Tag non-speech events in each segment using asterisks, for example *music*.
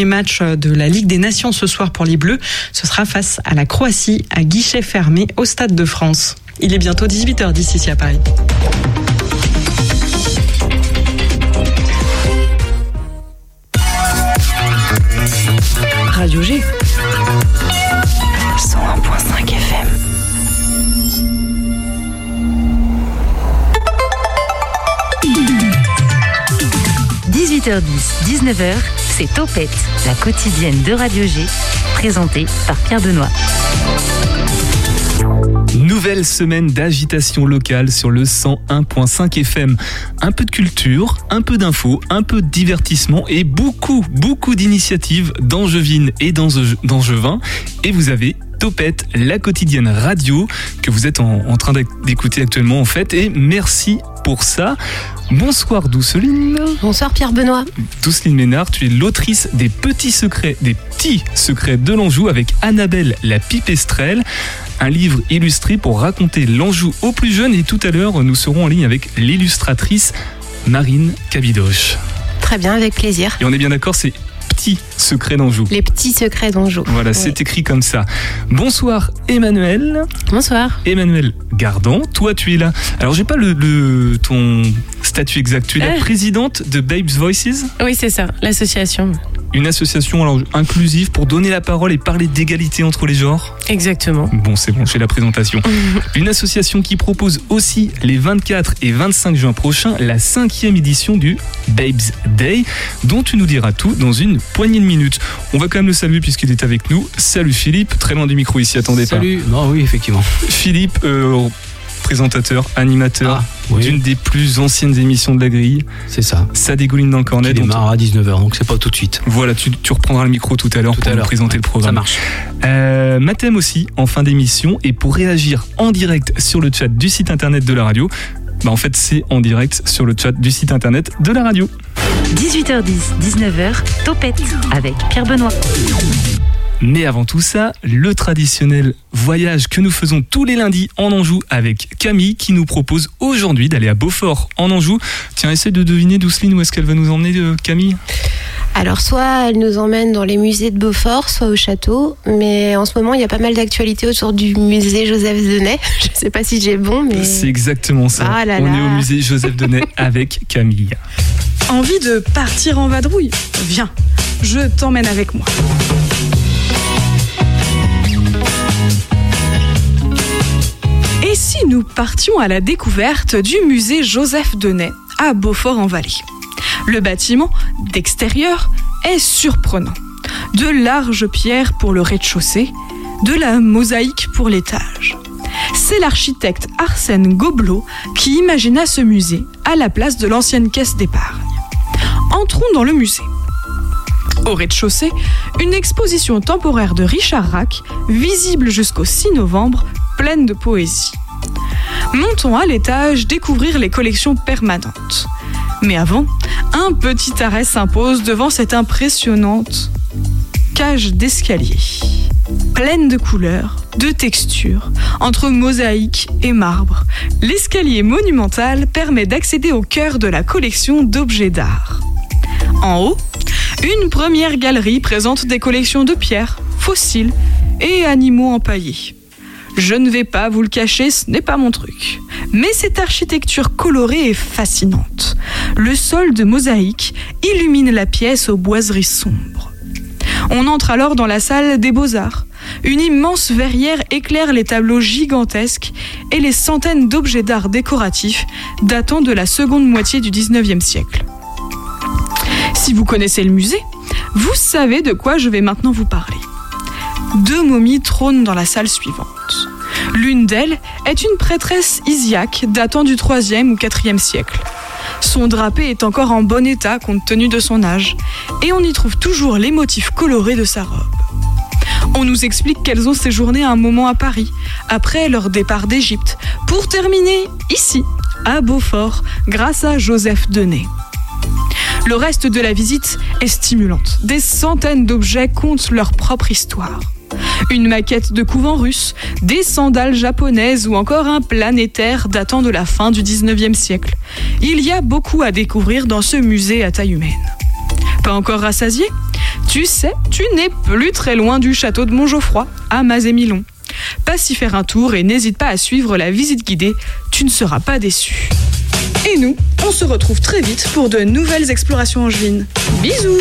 match de la Ligue des Nations ce soir pour les Bleus. Ce sera face à la Croatie à guichet fermé au Stade de France. Il est bientôt 18h10 ici à Paris. Radio G. 101.5 FM. « 18h10, 19h, c'est Topette, la quotidienne de Radio G, présentée par Pierre Benoît. Nouvelle semaine d'agitation locale sur le 101.5 FM. Un peu de culture, un peu d'infos, un peu de divertissement et beaucoup, beaucoup d'initiatives d'Angevine et d'Angevin. Et vous avez Topette, la quotidienne radio que vous êtes en, en train d'écouter actuellement en fait. Et merci pour ça. Bonsoir Douceline. Bonsoir Pierre Benoît. Douceline Ménard, tu es l'autrice des petits secrets, des petits secrets de l'Anjou avec Annabelle la pipestrelle, un livre illustré pour raconter l'Anjou aux plus jeunes et tout à l'heure nous serons en ligne avec l'illustratrice Marine Cabidoche. Très bien, avec plaisir. Et on est bien d'accord, c'est petits secrets d'Anjou. Les petits secrets d'Anjou. Voilà, Oui. c'est écrit comme ça. Bonsoir Emmanuel. Bonsoir. Emmanuel Gardon, toi tu es là. Alors j'ai pas le, le- ton statut exact. Tu es la Ah. présidente de Babes Voices, Oui, c'est ça, l'association. Une association alors, inclusive pour donner la parole et parler d'égalité entre les genres. Exactement. Bon, c'est bon, j'ai la présentation. *laughs* Une association qui propose aussi les 24 et 25 juin prochains la cinquième édition du Babes Day, dont tu nous diras tout dans une poignée de minutes. On va quand même le saluer puisqu'il est avec nous. Salut Philippe, très loin du micro ici, attendez Salut. Non, oui, effectivement. pas. Philippe, euh, présentateur, animateur Ah, oui, d'une des plus anciennes émissions de la grille. c'est ça. Ça dégouline dans le cornet. Il donc- démarre à 19h, donc c'est pas tout de suite. voilà, tu, tu reprendras le micro tout à l'heure pour à nous présenter Ouais, le programme. Ça marche. Euh, Mathem aussi en fin d'émission et pour réagir en direct sur le chat du site internet de la radio. Bah en fait c'est en direct sur le chat du site internet de la radio. 18h10, 19h, Topette avec Pierre Benoît. Mais avant tout ça, le traditionnel voyage que nous faisons tous les lundis en Anjou avec Camille qui nous propose aujourd'hui d'aller à Beaufort en Anjou. Tiens, essaie de deviner Douceline où est-ce qu'elle va nous emmener euh, Camille? Alors, soit elle nous emmène dans les musées de Beaufort, soit au château. Mais en ce moment, il y a pas mal d'actualités autour du musée Joseph Denet. *laughs* Je sais pas si j'ai bon, mais. C'est exactement ça. Ah là On est au musée Joseph Denet *laughs* avec Camille. Envie de partir en vadrouille? Viens, je t'emmène avec moi. Et nous partions à la découverte du musée Joseph Denet à Beaufort-en-Vallée Le bâtiment, d'extérieur, est surprenant. De larges pierres pour le rez-de-chaussée, de la mosaïque pour l'étage. C'est l'architecte Arsène Gobelot qui imagina ce musée à la place de l'ancienne caisse d'épargne. Entrons dans le musée. Au rez-de-chaussée, une exposition temporaire de Richard Rack, visible jusqu'au 6 novembre, pleine de poésie. Montons à l'étage découvrir les collections permanentes. Mais avant, un petit arrêt s'impose devant cette impressionnante cage d'escalier. Pleine de couleurs, de textures, entre mosaïque et marbre, l'escalier monumental permet d'accéder au cœur de la collection d'objets d'art. En haut, une première galerie présente des collections de pierres, fossiles et animaux empaillés. Je ne vais pas vous le cacher, ce n'est pas mon truc. Mais cette architecture colorée est fascinante. Le sol de mosaïque illumine la pièce aux boiseries sombres. On entre alors dans la salle des beaux-arts. Une immense verrière éclaire les tableaux gigantesques et les centaines d'objets d'art décoratifs datant de la seconde moitié du 19e siècle. Si vous connaissez le musée, vous savez de quoi je vais maintenant vous parler. Deux momies trônent dans la salle suivante. L'une d'elles est une prêtresse isiaque datant du 3e ou 4e siècle. Son drapé est encore en bon état compte tenu de son âge, et on y trouve toujours les motifs colorés de sa robe. On nous explique qu'elles ont séjourné un moment à Paris, après leur départ d'Égypte, pour terminer ici, à Beaufort, grâce à Joseph Denet. Le reste de la visite est stimulante. Des centaines d'objets comptent leur propre histoire. Une maquette de couvent russe, des sandales japonaises ou encore un planétaire datant de la fin du 19e siècle. Il y a beaucoup à découvrir dans ce musée à taille humaine. Pas encore rassasié? Tu sais, tu n'es plus très loin du château de Montgeoffroy, à Mazémilon. Passe y faire un tour et n'hésite pas à suivre la visite guidée, tu ne seras pas déçu. Et nous, on se retrouve très vite pour de nouvelles explorations angevines. Bisous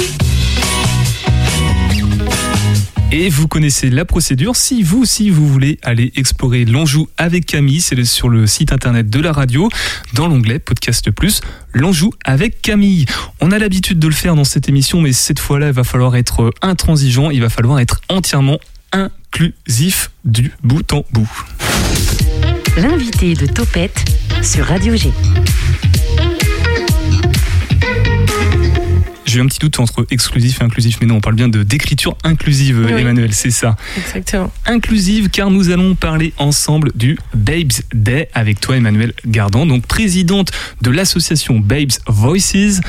Et vous connaissez la procédure. Si vous aussi vous voulez aller explorer l'Anjou avec Camille, c'est sur le site internet de la radio, dans l'onglet Podcast Plus, l'Anjou avec Camille. On a l'habitude de le faire dans cette émission, mais cette fois-là, il va falloir être intransigeant, il va falloir être entièrement inclusif du bout en bout. L'invité de Topette sur Radio G. J'ai eu un petit doute entre exclusif et inclusif, mais non, on parle bien de d'écriture inclusive, Oui. Emmanuel, c'est ça. Exactement. Inclusive, car nous allons parler ensemble du Babes Day avec toi, Emmanuel Gardan, donc présidente de l'association Babes Voices.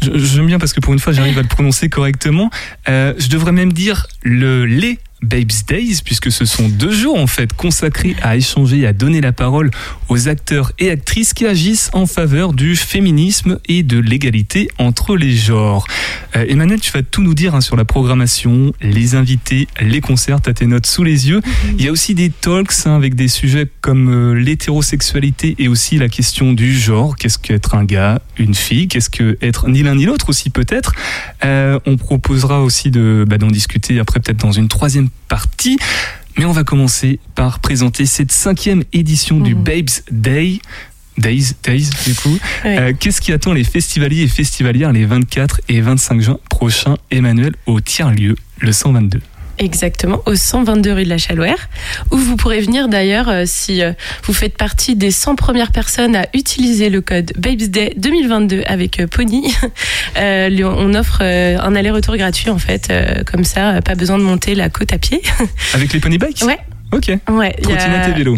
J'aime bien parce que pour une fois, j'arrive à le prononcer correctement. Euh, je devrais même dire le les Babes Days, puisque ce sont deux jours en fait consacrés à échanger et à donner la parole aux acteurs et actrices qui agissent en faveur du féminisme et de l'égalité entre les genres. Euh, Emmanuel, tu vas tout nous dire hein, sur la programmation, les invités, les concerts, t'as tes notes sous les yeux. Il y a aussi des talks hein, avec des sujets comme euh, l'hétérosexualité et aussi la question du genre. Qu'est-ce qu'être un gars, une fille? Qu'est-ce qu'être ni l'un ni l'autre aussi peut-être? Euh, On proposera aussi de bah, d'en discuter après peut-être dans une troisième partie. Mais on va commencer par présenter cette cinquième édition du Mhm. Babes Day. Days, Days, du coup. Oui. Euh, Qu'est-ce qui attend les festivaliers et festivalières les 24 et 25 juin prochains, Emmanuel, au tiers-lieu, le 122 Exactement, au 122 rue de la Chalouère, où vous pourrez venir d'ailleurs euh, si euh, vous faites partie des 100 premières personnes à utiliser le code BabesDay 2022 avec euh, Pony. *laughs* On offre un aller-retour gratuit en fait, comme ça, pas besoin de monter la côte à pied. *laughs* Avec les pony bikes? Ouais. Ok. Ouais, y a- Trottinette et vélo.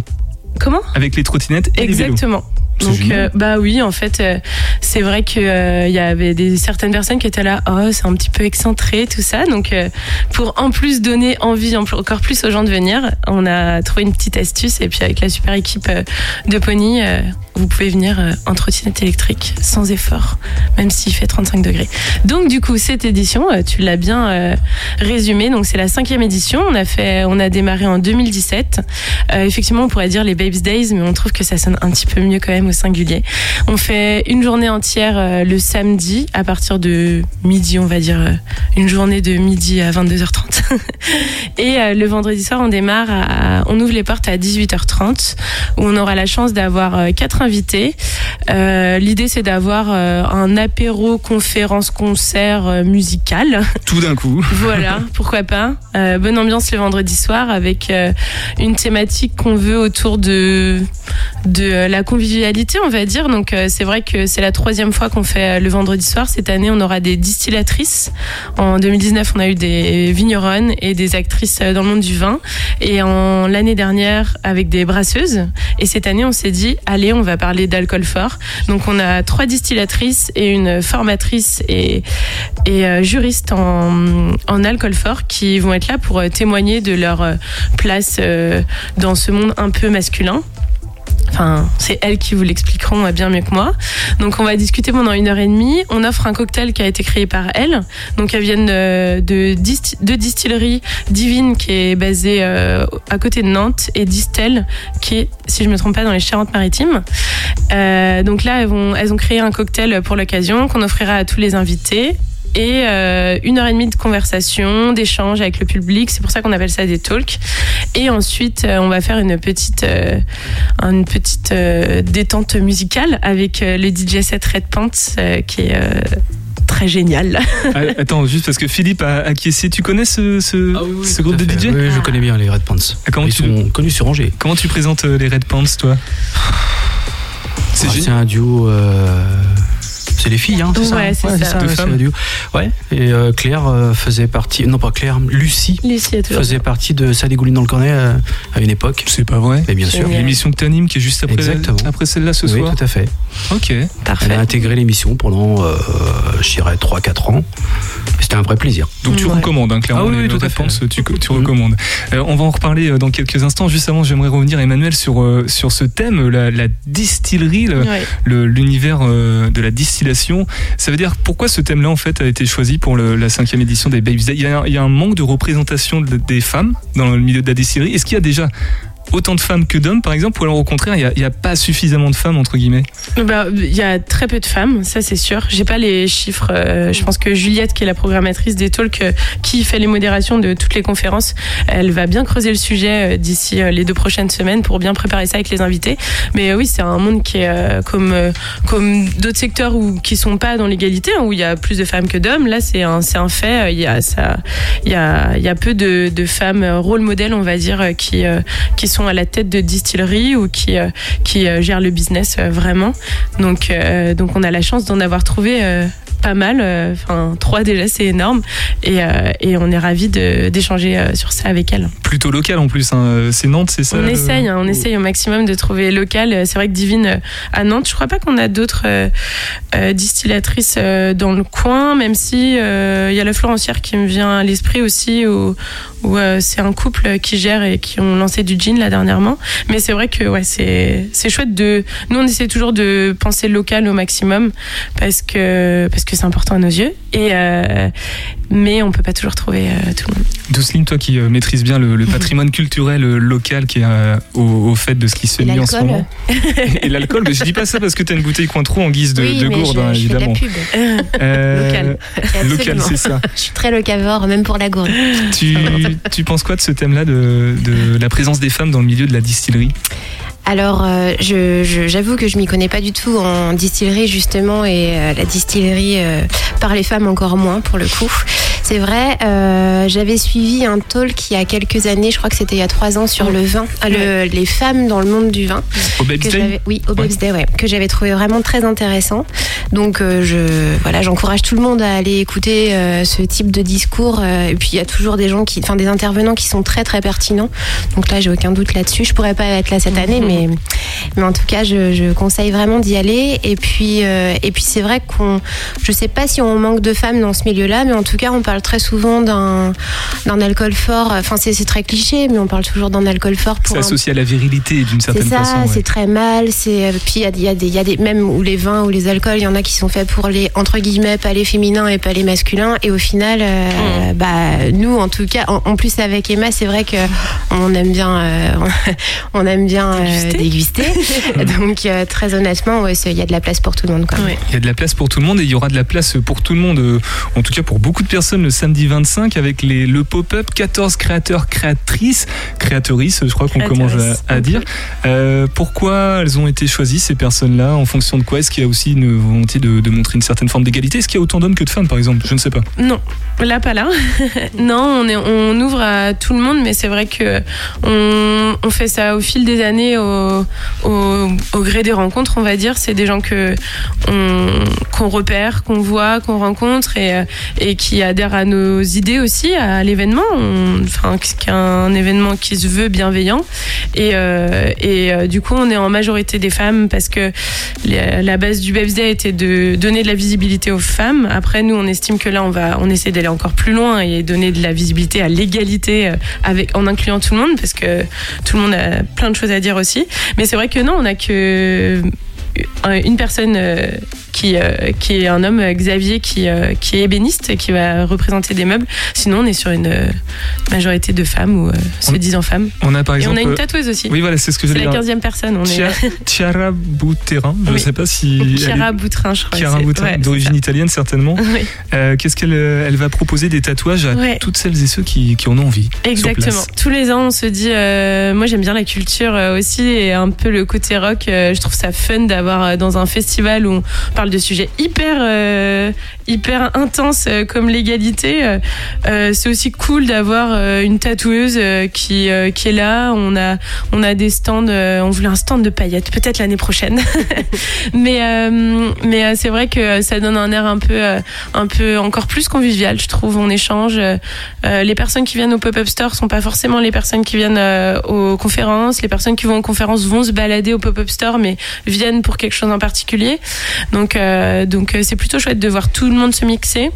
Comment? Avec les trottinettes et les vélos. Exactement. Donc euh, bah oui, en fait, euh, c'est vrai que euh, il y avait des certaines personnes qui étaient là, oh c'est un petit peu excentré tout ça. Donc euh, pour en plus donner envie en- encore plus aux gens de venir, on a trouvé une petite astuce et puis avec la super équipe de Pony, euh, vous pouvez venir euh, en trottinette électrique sans effort, même s'il fait 35 degrés. Donc du coup cette édition, euh, tu l'as bien euh, résumé. Donc c'est la cinquième édition. On a fait, on a démarré en 2017. Euh, effectivement, on pourrait dire les Babes Days, mais on trouve que ça sonne un petit peu mieux quand même au singulier. On fait une journée entière euh, le samedi à partir de midi, on va dire euh, une journée de midi à 22h30. *laughs* Et le vendredi soir, on démarre, à- on ouvre les portes à 18h30 où on aura la chance d'avoir euh, quatre invités. Euh, L'idée, c'est d'avoir euh, un apéro, conférence, concert euh, musical. *laughs* Tout d'un coup. Voilà, pourquoi pas. Euh, bonne ambiance le vendredi soir avec une thématique qu'on veut autour de de la convivialité, on va dire. Donc c'est vrai que c'est la troisième fois qu'on fait le vendredi soir. Cette année, on aura des distillatrices. En 2019, on a eu des vigneronnes et des actrices dans le monde du vin. Et en l'année dernière, avec des brasseuses. Et cette année, on s'est dit, allez, on va parler d'alcool fort. Donc on a trois distillatrices et une formatrice et et euh, juristes en, en alcool fort qui vont être là pour euh, témoigner de leur euh, place dans ce monde un peu masculin. Enfin, c'est elles qui vous l'expliqueront euh, bien mieux que moi. Donc, on va discuter pendant une heure et demie. On offre un cocktail qui a été créé par elles. Donc, elles viennent euh, de, de distillerie Divine qui est basée euh, à côté de Nantes et Distel qui est, si je me trompe pas, dans les Charentes-Maritimes. Donc là, elles ont créé un cocktail pour l'occasion qu'on offrira à tous les invités. Et euh, une heure et demie de conversation, d'échange avec le public. C'est pour ça qu'on appelle ça des talks. Et ensuite, euh, on va faire une petite, euh, une petite euh, détente musicale avec euh, le DJ set Red Pants euh, qui est euh, très génial. Ah, Attends, juste parce que Philippe a acquiescé. Tu connais ce, ce, ce groupe de DJ Oui, je connais bien les Red Pants. Ah, comment Ils tu- sont connus sur Angers. Comment tu présentes les Red Pants, toi? C'est Ah. C'est un duo. euh, C'est les filles, hein, c'est ça Ouais, c'est ça. Deux ouais, c'est femmes. un duo. Ouais. Et euh, Claire euh, faisait partie. Non, pas Claire. Lucie Lucie faisait partie de Ça dégouline dans le cornet euh, à une époque. C'est pas vrai. Et bien sûr. L'émission que t'animes qui est juste après, Exactement. après celle-là ce Oui, soir. tout à fait. Ok. Elle Parfait. a intégré l'émission pendant, euh, je dirais, 3-4 ans. C'était un vrai plaisir. Donc tu Ouais. recommandes, hein, clairement. Ah oui, oui, tout à fait. Tu, tu recommandes. Euh, on va en reparler dans quelques instants. Juste avant, j'aimerais revenir, Emmanuel, sur, sur ce thème, la, la distillerie, le- Ouais. le- l'univers de la Ça veut dire pourquoi ce thème-là en fait a été choisi pour la cinquième édition des Babes il y, a, un- manque de représentation de- des femmes dans le milieu de la distillerie. Est-ce qu'il y a déjà autant de femmes que d'hommes, par exemple, ou alors au contraire, il n'y a, pas suffisamment de femmes entre guillemets? Bah, Il y a très peu de femmes, ça c'est sûr. J'ai pas les chiffres. euh, je pense que Juliette, qui est la programmatrice des talks, euh, qui fait les modérations de toutes les conférences, elle va bien creuser le sujet euh, d'ici les deux prochaines semaines pour bien préparer ça avec les invités. Mais oui, c'est un monde qui est comme comme d'autres secteurs où qui sont pas dans l'égalité, hein, où il y a plus de femmes que d'hommes. Là, c'est un un fait. Il y a y a y a peu de, femmes rôle modèle, on va dire, qui qui sont à la tête de distillerie ou qui euh, qui euh, gèrent le business euh, vraiment. Donc, donc on a la chance d'en avoir trouvé pas mal. euh, Enfin, trois déjà, c'est énorme. Et, euh, et on est ravis d'échanger euh, sur ça avec elles. Plutôt local en plus. hein. C'est Nantes, c'est ça On essaye, hein, on essaye au maximum de trouver local. C'est vrai que Divine à Nantes, je crois pas qu'on a d'autres distillatrices dans le coin, même si il y a la Florencière qui me vient à l'esprit aussi, où, où c'est un couple qui gère et qui ont lancé du gin là dernièrement. Mais c'est vrai que ouais, c'est c'est chouette de. Nous, on essaie toujours de penser local au maximum parce que parce que c'est important à nos yeux. Et euh, mais on peut pas toujours trouver euh, tout le monde. Douceline, toi qui euh, maîtrises bien le, le *laughs* patrimoine culturel local qui est euh, au, au fait de ce qui se fait Et mieux en ce moment. Et l'alcool, mais je dis pas ça parce que tu as une bouteille Cointreau en guise de, oui, de mais gourde, je, hein, je fais de évidemment. la pub. Euh, Local. C'est ça. Je suis très locavore, même pour la gourde. Tu, tu penses quoi de ce thème-là, de, de la présence des femmes dans le milieu de la distillerie? Alors, euh, je- je- j'avoue que je m'y connais pas du tout en distillerie justement et euh, la distillerie euh, par les femmes encore moins pour le coup. C'est vrai, euh, j'avais suivi un talk il y a quelques années, je crois que c'était il y a trois ans, sur le vin, euh, le- les femmes dans le monde du vin. Au Babes Day oui, au Babes Day, ouais, que j'avais trouvé vraiment très intéressant. Donc, euh, je, voilà, j'encourage tout le monde à aller écouter euh, ce type de discours. euh, et puis, il y a toujours des gens qui, enfin, des intervenants qui sont très, très pertinents. Donc là, j'ai aucun doute là-dessus. Je pourrais pas être là cette année, mais, mais en tout cas, je, je conseille vraiment d'y aller. Et puis, euh, et puis, c'est vrai qu'on, je sais pas si on manque de femmes dans ce milieu-là, mais en tout cas, on parle très souvent d'un, d'un alcool fort. Enfin, c'est, c'est très cliché, mais on parle toujours d'un alcool fort pour C'est un associé à la virilité d'une c'est certaine ça, façon. ouais. c'est très mal. C'est puis il y a, y a des, il y a des même où les vins ou les alcools, il y en a qui sont faits pour les entre guillemets palais féminins et palais masculins. Et au final, euh, bah nous en tout cas, en, en plus avec Emma, c'est vrai que on aime bien, euh, *laughs* on aime bien euh, Déguster. *laughs* Donc euh, très honnêtement, ouais, il y a de la place pour tout le monde. Quoi. Ouais. Il y a de la place pour tout le monde et il y aura de la place pour tout le monde, euh, en tout cas pour beaucoup de personnes le samedi 25 avec les, le pop-up 14 créateurs, créatrices, créatrices, je crois qu'on commence à, à dire. Euh, pourquoi elles ont été choisies ces personnes-là En fonction de quoi? Est-ce qu'il y a aussi une volonté de, de montrer une certaine forme d'égalité? Est-ce qu'il y a autant d'hommes que de femmes par exemple? Je ne sais pas. Non, là pas là. *laughs* non, on, est, on ouvre à tout le monde, mais c'est vrai que on, on fait ça au fil des années, au, au, gré des rencontres, on va dire. C'est des gens que on, qu'on repère, qu'on voit, qu'on rencontre et, euh, et qui adhèrent à nos idées aussi, à l'événement. Enfin, qui un événement qui se veut bienveillant. Et, euh, et euh, du coup, on est en majorité des femmes parce que la base du Babes Day était de donner de la visibilité aux femmes. Après, nous, on estime que là, on va, on essaie d'aller encore plus loin et donner de la visibilité à l'égalité avec, en incluant tout le monde parce que tout le monde a plein de choses à dire aussi. Mais c'est vrai que non, on a que euh, une personne euh, qui, euh, qui est un homme, euh, Xavier, qui, euh, qui est ébéniste et qui va représenter des meubles. Sinon, on est sur une euh, majorité de femmes ou se disant femmes. On a par Et on exemple. a une tatoueuse aussi. oui, voilà, c'est ce que C'est j'allais la dire. 15e personne. On Chia- est Chiara *laughs* Bouterin, je ne Oui. sais pas si. elle est- Chiara Boutrin, je crois. Chiara c'est- Bouterin, ouais, d'origine c'est italienne certainement. Oui. Qu'est-ce qu'elle elle va proposer des tatouages à Ouais. toutes celles et ceux qui, qui en ont envie Exactement. Tous les ans, on se dit. moi, j'aime bien la culture aussi et un peu le côté rock. je trouve ça fun d'avoir dans un festival où on parle de sujets hyper, euh, hyper intenses euh, comme l'égalité. euh, c'est aussi cool d'avoir une tatoueuse qui, qui est là. On a, on a des stands. on voulait un stand de paillettes, peut-être l'année prochaine. *laughs* mais mais c'est vrai que ça donne un air un peu, un peu encore plus convivial, je trouve. On échange. les personnes qui viennent au pop-up store sont pas forcément les personnes qui viennent aux conférences. Les personnes qui vont aux conférences vont se balader au pop-up store, mais viennent pour quelque chose en particulier. Donc, donc euh, c'est plutôt chouette de voir tout le monde se mixer.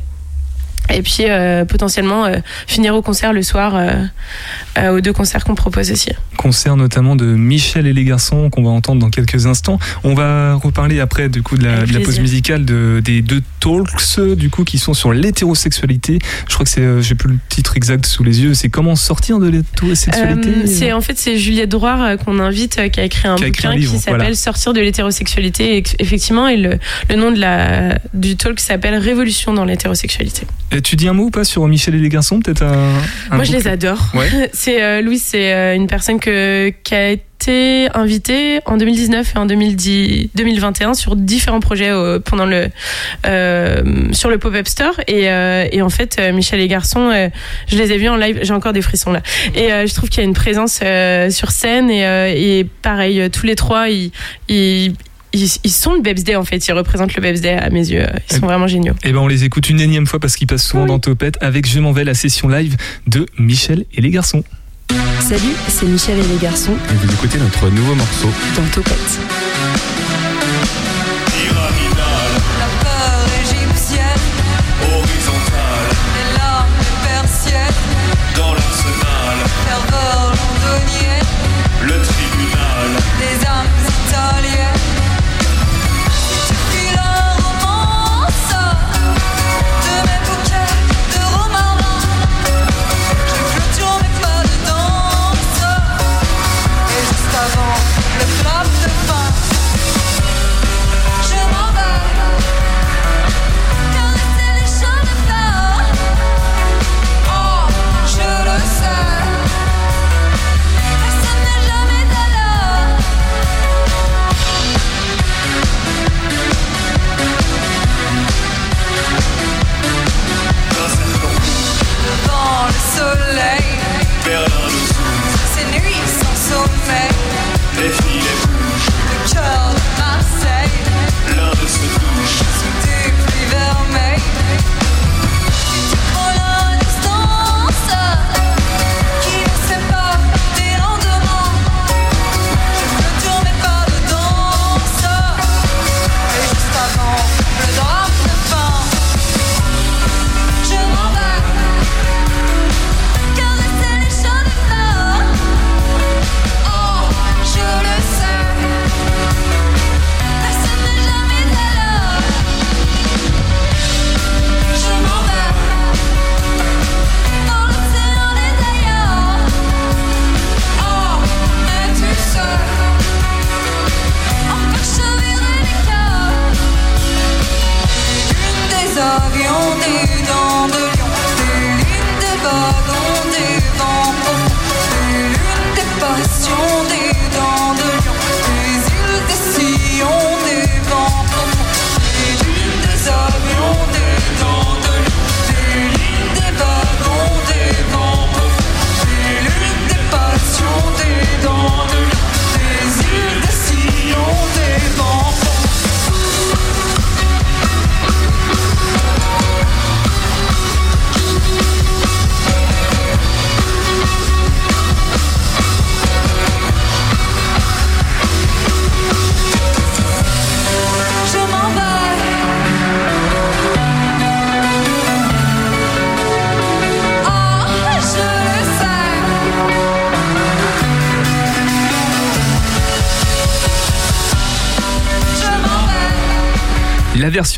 Et puis euh, potentiellement euh, finir au concert le soir, euh, aux deux concerts qu'on propose aussi. Concert notamment de Michel et les garçons qu'on va entendre dans quelques instants. On va reparler après du coup de la, Avec de la pause musicale de, des deux talks du coup qui sont sur l'hétérosexualité. Je crois que c'est, j'ai plus le titre exact sous les yeux. C'est comment sortir de l'hétérosexualité. C'est en fait c'est Juliette Droire euh, qu'on invite qui a écrit un Qui a écrit un bouquin livre, qui s'appelle voilà. Sortir de l'hétérosexualité effectivement et le, le nom de la du talk s'appelle Révolution dans l'hétérosexualité. Tu dis un mot ou pas sur Michel et les garçons Peut-être un, un Moi je les adore. Ouais. *laughs* C'est euh, Louis, c'est euh, une personne que, qui a été invitée en 2019 et en 2010, 2021 sur différents projets euh, pendant le euh, sur le pop-up store et, euh, et en fait Michel et Garçon, euh, je les ai vus en live, j'ai encore des frissons là et je trouve qu'il y a une présence sur scène et, et pareil tous les trois ils, ils ils, ils sont le Babs Day en fait, ils représentent le Babs Day à mes yeux, ils sont vraiment géniaux. Eh ben on les écoute une énième fois parce qu'ils passent souvent Oui. dans Topette avec Je m'en vais la session live de Michel et les garçons. Salut, c'est Michel et les garçons Et vous écoutez notre nouveau morceau. dans Topette.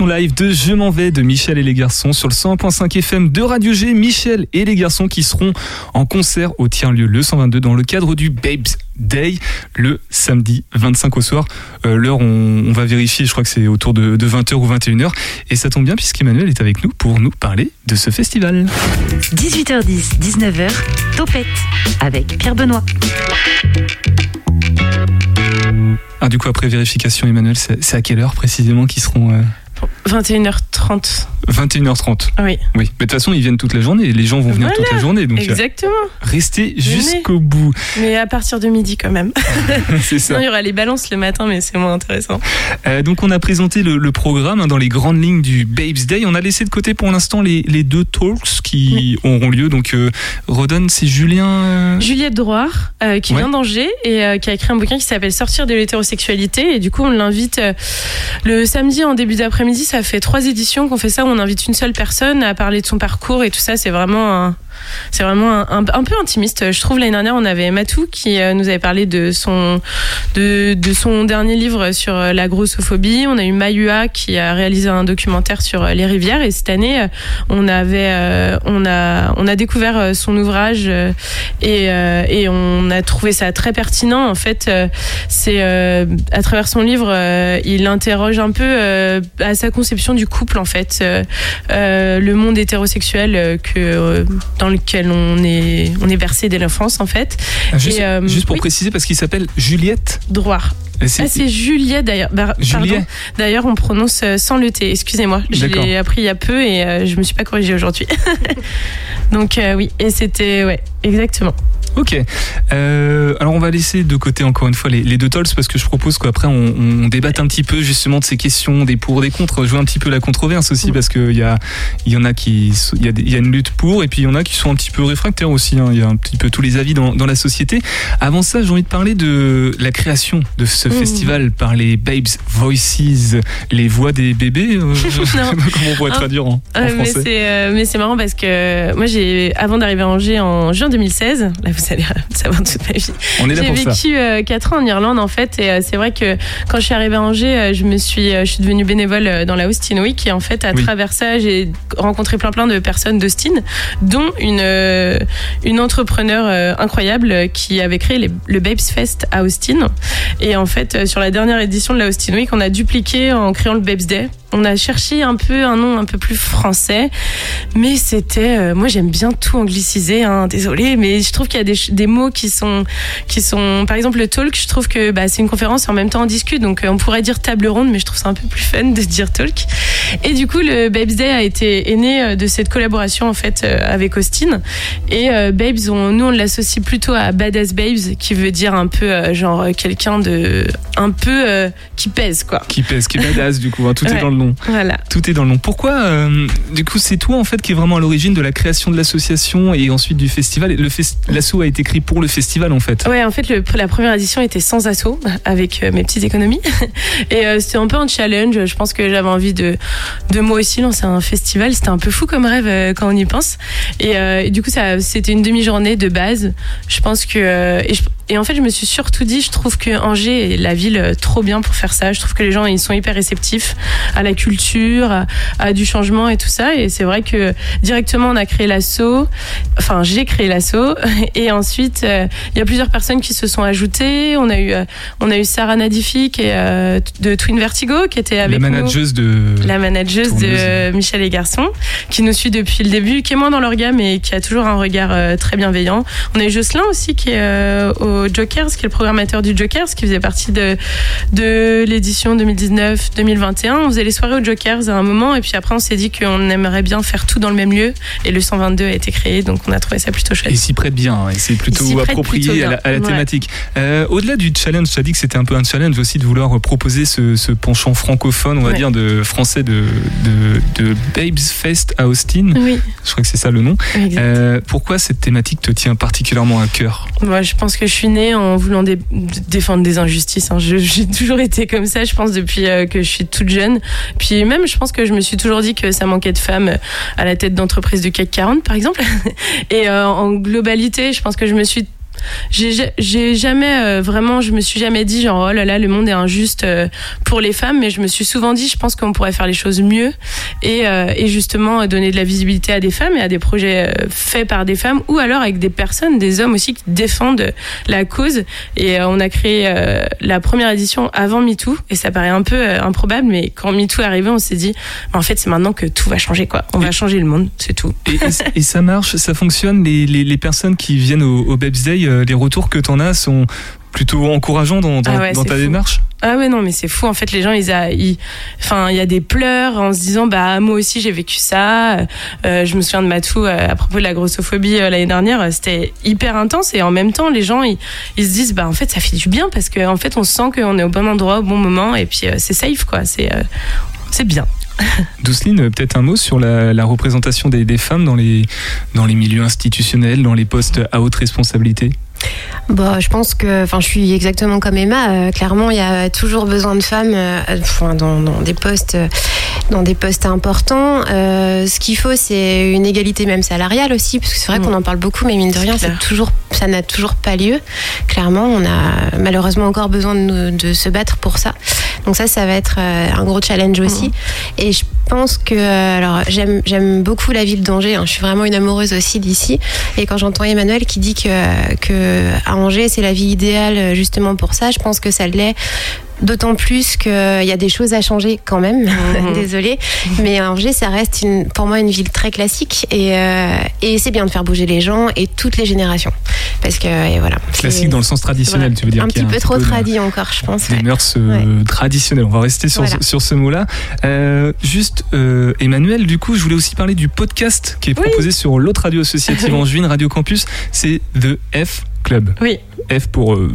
Live de Je m'en vais de Michel et les garçons sur le 100.5 FM de Radio G. Michel et les garçons qui seront en concert au tiers-lieu le 122 dans le cadre du Babes Day le samedi 25 au soir. Euh, L'heure, on, on va vérifier, je crois que c'est autour de, 20h ou 21h. Et ça tombe bien puisqu'Emmanuel est avec nous pour nous parler de ce festival. 18h10, 19h, Topette avec Pierre Benoît. Ah, du coup, après vérification, Emmanuel, c'est c'est à quelle heure précisément qu'ils seront euh, 21h30. 21h30. Oui. Oui, mais de toute façon, ils viennent toute la journée. Les gens vont venir Voilà, toute la journée. Donc, euh, Exactement. restez jusqu'au bout. Mais à partir de midi quand même. *laughs* c'est ça. Il y aura les balances le matin, mais c'est moins intéressant. Euh, donc on a présenté le, le programme hein, dans les grandes lignes du Babes Day. On a laissé de côté pour l'instant les, les deux talks qui auront lieu. Donc euh, Rodon, c'est Julien. euh, Juliette Droire, euh, qui Ouais. vient d'Angers et qui a écrit un bouquin qui s'appelle Sortir de l'hétérosexualité. Et du coup, on l'invite le samedi en début d'après-midi. Ça fait trois éditions qu'on fait ça où on invite une seule personne à parler de son parcours et tout ça. C'est vraiment un, c'est vraiment un, un- peu intimiste. Je trouve l'année dernière, on avait Matou qui euh, nous avait parlé de son, de, de son dernier livre sur euh, la grossophobie. On a eu Mayua qui a réalisé un documentaire sur euh, les rivières. Et cette année, on avait, on a, on a découvert son ouvrage et, et on a trouvé ça très pertinent. En fait, c'est à travers son livre, il interroge un peu à sa conception du couple en fait, le monde hétérosexuel que dans lequel on est on est versé dès l'enfance en fait. Ah, Juste, Et, euh, juste pour oui. préciser, parce qu'il s'appelle Juliette. C'est- Ah, c'est Juliet d'ailleurs. Bah. D'ailleurs, on prononce euh, sans le T. Excusez-moi. Je l'ai appris il y a peu et euh, je me suis pas corrigée aujourd'hui. *laughs* Donc euh, oui, et c'était ouais, exactement. Ok. Euh, alors on va laisser de côté encore une fois les, les deux tolls parce que je propose qu'après on, on débatte un petit peu justement de ces questions, des pour, des contre, jouer un petit peu la controverse aussi parce qu'il y a, il y en a qui, il y a, y a une lutte pour et puis il y en a qui sont un petit peu réfractaires aussi. hein. Il y a un petit peu tous les avis dans, dans la société. Avant ça, j'ai envie de parler de la création de ce Mhm. festival par les Babes Voices, les voix des bébés. euh, *laughs* comment on pourrait Ah. traduire en, en Euh, mais français. c'est euh, mais c'est marrant parce que moi j'ai avant d'arriver à Angers en juin 2016, là vous allez *laughs* savoir toute ma vie. On est là J'ai pour ça. vécu euh, quatre ans en Irlande en fait et euh, c'est vrai que quand je suis arrivée à Angers, euh, je me suis je suis devenue bénévole dans la Austin Week et en fait à Oui. travers ça, j'ai rencontré plein plein de personnes d'Austin dont une une entrepreneur incroyable qui avait créé les- le Babes Fest à Austin et en fait sur la dernière édition de la Austin Week, on a dupliqué en créant le Babes Day. On a cherché un peu un nom un peu plus français, mais c'était. euh, moi, j'aime bien tout angliciser. Hein, désolé, mais je trouve qu'il y a des, mots qui sont, qui sont. Par exemple, le talk. Je trouve que bah, c'est une conférence et en même temps on discute. Donc, euh, on pourrait dire table ronde, mais je trouve ça un peu plus fun de dire talk. Et du coup, le Babes Day a été est né euh, de cette collaboration en fait avec Austin. Et euh, Babes, on, nous, on l'associe plutôt à Badass Babes, qui veut dire un peu genre quelqu'un de un peu qui pèse quoi. Qui pèse, qui est badass du coup. hein. Tout est dans le nom. Voilà. Tout est dans le nom. Pourquoi, euh, du coup, c'est toi en fait qui est vraiment à l'origine de la création de l'association et ensuite du festival? Le L'asso a été créé pour le festival en fait. Ouais, en fait, le- la première édition était sans assaut, avec euh, mes petites économies. *laughs* Et euh, c'était un peu un challenge. Je pense que j'avais envie de, de moi aussi lancer un festival. C'était un peu fou comme rêve quand on y pense. Et, euh, et du coup, ça, c'était une demi-journée de base. Je pense que. et, je- et en fait, je me suis surtout dit, je trouve que Angers est la ville euh, trop bien pour faire ça. Je trouve que les gens, ils sont hyper réceptifs à la culture, à, à du changement et tout ça. Et c'est vrai que directement, on a créé l'asso. Enfin, j'ai créé l'asso. *laughs* Et ensuite, euh, il y a plusieurs personnes qui se sont ajoutées. On a eu, euh, on a eu Sarah Nadifi qui est euh, de Twin Vertigo, qui était avec la nous. manageuse de. La manageuse Tourneuse. de Michel et Garçon, qui nous suit depuis le début, qui est moins dans leur gamme et qui a toujours un regard très bienveillant. On a eu Jocelyn aussi, qui est euh, au Jokers, qui est le programmateur du Jokers, qui faisait partie de, de l'édition 2019-2021. On faisait les soirées au Jokers à un moment, et puis après on s'est dit qu'on aimerait bien faire tout dans le même lieu, et le 122 a été créé, donc on a trouvé ça plutôt chouette. Et s'y prête bien, et c'est plutôt approprié plutôt à la, à la bien, ouais. thématique. Euh, Au-delà du challenge, tu as dit que c'était un peu un challenge aussi de vouloir proposer ce, ce penchant francophone, on va Ouais. dire, de français de, de, de Babes Fest à Austin. Oui, Je crois que c'est ça le nom. Euh, pourquoi cette thématique te tient particulièrement à cœur? Moi, je pense que je suis en voulant dé- défendre des injustices. hein. J'ai toujours été comme ça, je pense, depuis euh, que je suis toute jeune. Puis même, je pense que je me suis toujours dit que ça manquait de femmes à la tête d'entreprises du CAC 40, par exemple. *laughs* Et euh, en globalité, je pense que je me suis j'ai jamais euh, vraiment je me suis jamais dit genre oh là là le monde est injuste euh, pour les femmes mais je me suis souvent dit je pense qu'on pourrait faire les choses mieux et, euh, et justement euh, donner de la visibilité à des femmes et à des projets euh, faits par des femmes ou alors avec des personnes des hommes aussi qui défendent la cause et euh, on a créé euh, la première édition avant MeToo et ça paraît un peu euh, improbable mais quand MeToo est arrivé on s'est dit en fait c'est maintenant que tout va changer quoi on va changer le monde c'est tout et, ça marche, ça fonctionne. Les, les, les personnes qui viennent au, au Babes Day, les retours que tu en as sont plutôt encourageants dans, dans, Ah ouais, dans c'est ta fou. démarche. Ah ouais non mais c'est fou. En fait les gens ils a ils- enfin il y a des pleurs en se disant bah moi aussi j'ai vécu ça. Euh, je me souviens de Matou euh, à propos de la grossophobie euh, l'année dernière euh, c'était hyper intense. Et en même temps les gens ils, ils se disent bah en fait ça fait du bien parce que en fait on sent qu'on est au bon endroit au bon moment. Et puis euh, c'est safe quoi. C'est euh, c'est bien *laughs* Douceline, euh, peut-être un mot sur la, représentation des, femmes dans les, dans les milieux institutionnels, dans les postes à haute responsabilité? Bah, je pense que, enfin, je suis exactement comme Emma. Euh, clairement, il y a toujours besoin de femmes euh, dans, des postes dans des postes importants. Euh, ce qu'il faut, c'est une égalité même salariale aussi, parce que c'est vrai Mm. qu'on en parle beaucoup, mais mine de rien, c'est toujours, ça n'a toujours pas lieu. Clairement, on a malheureusement encore besoin de, nous- de se battre pour ça. Donc ça, ça va être euh, un gros challenge aussi. Mm. Et je pense que, euh, alors, j'aime, beaucoup la ville d'Angers. hein. Je suis vraiment une amoureuse aussi d'ici. Et quand j'entends Emmanuel qui dit que, que à Angers, c'est la ville idéale justement pour ça, je pense que ça l'est. D'autant plus qu'il y a des choses à changer quand même. Mhm. *laughs* Désolée. Mais Angers, ça reste une, pour moi une ville très classique. Et, euh, et c'est bien de faire bouger les gens et toutes les générations. Parce que, et voilà. Classique dans le sens traditionnel, tu veux dire Un petit a peu trop tradit encore, je pense. des ouais. mœurs euh, traditionnelles. On va rester sur, Voilà. sur ce mot-là. Euh, juste, euh, Emmanuel, du coup, je voulais aussi parler du podcast qui est Oui. proposé sur l'autre radio associative *laughs* en juin, Radio Campus. C'est The F Club. Oui. F pour. euh,